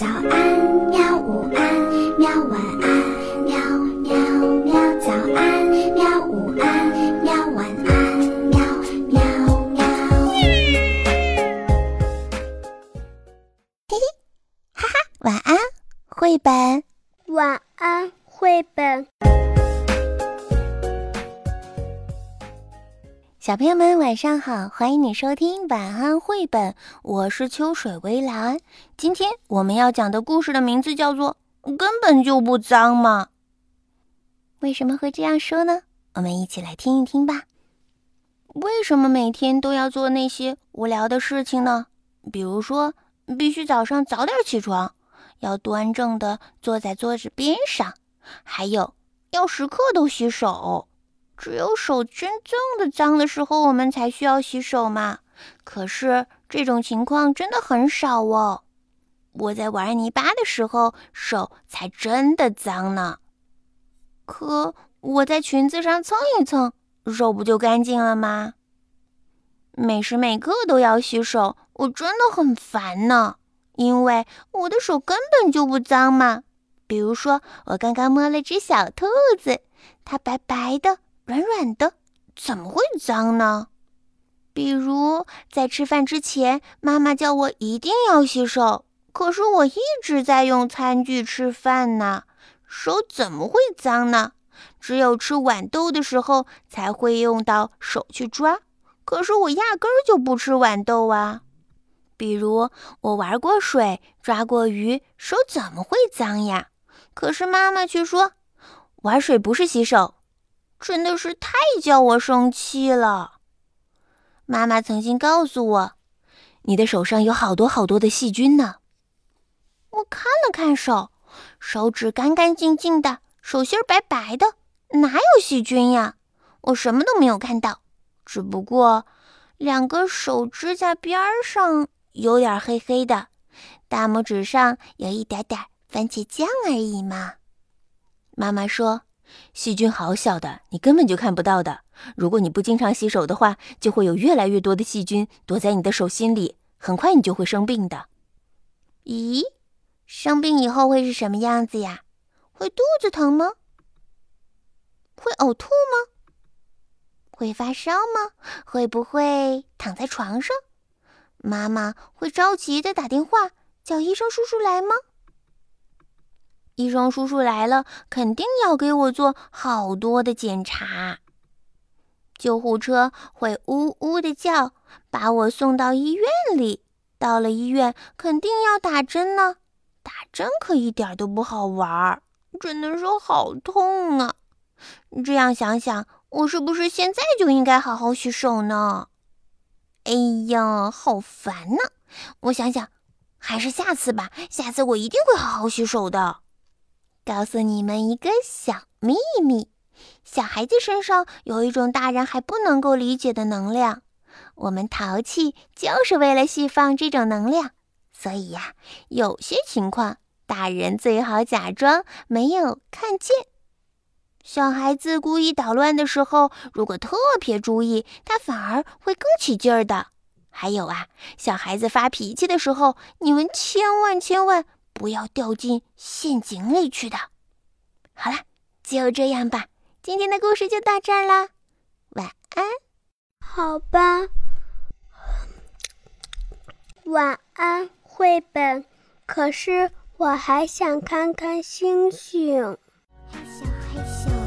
早安，喵！午安，喵！晚安，喵喵喵！早安，喵！午安，喵！晚安，喵喵喵！嘿嘿，哈哈，晚安，绘本。晚安，绘本。小朋友们晚上好，欢迎你收听晚安绘本，我是秋水微澜。今天我们要讲的故事的名字叫做《根本就不脏嘛》。为什么会这样说呢？我们一起来听一听吧。为什么每天都要做那些无聊的事情呢？比如说，必须早上早点起床，要端正的坐在桌子边上，还有要时刻都洗手。只有手真正的脏的时候，我们才需要洗手嘛。可是这种情况真的很少哦。我在玩泥巴的时候，手才真的脏呢。可我在裙子上蹭一蹭，手不就干净了吗？每时每刻都要洗手，我真的很烦呢。因为我的手根本就不脏嘛。比如说，我刚刚摸了只小兔子，它白白的。软软的，怎么会脏呢？比如在吃饭之前，妈妈叫我一定要洗手，可是我一直在用餐具吃饭呢，手怎么会脏呢？只有吃豌豆的时候才会用到手去抓，可是我压根儿就不吃豌豆啊。比如我玩过水，抓过鱼，手怎么会脏呀？可是妈妈却说，玩水不是洗手。真的是太叫我生气了。妈妈曾经告诉我，你的手上有好多好多的细菌呢。我看了看手，手指干干净净的，手心白白的，哪有细菌呀？我什么都没有看到，只不过两个手指甲边上有点黑黑的，大拇指上有一点点番茄酱而已嘛。妈妈说。细菌好小的，你根本就看不到的。如果你不经常洗手的话，就会有越来越多的细菌躲在你的手心里，很快你就会生病的。咦，生病以后会是什么样子呀？会肚子疼吗？会呕吐吗？会发烧吗？会不会躺在床上？妈妈会着急的打电话叫医生叔叔来吗？医生叔叔来了，肯定要给我做好多的检查。救护车会呜呜的叫，把我送到医院里。到了医院，肯定要打针呢。打针可一点都不好玩，真的是好痛啊！这样想想，我是不是现在就应该好好洗手呢？哎呀，好烦呢！我想想，还是下次吧。下次我一定会好好洗手的。告诉你们一个小秘密：小孩子身上有一种大人还不能够理解的能量。我们淘气就是为了释放这种能量。所以呀，有些情况大人最好假装没有看见。小孩子故意捣乱的时候，如果特别注意，他反而会更起劲儿的。还有啊，小孩子发脾气的时候，你们千万千万。不要掉进陷阱里去的。好了，就这样吧，今天的故事就到这儿啦，晚安。好吧，晚安，绘本。可是我还想看看星星。害羞害羞。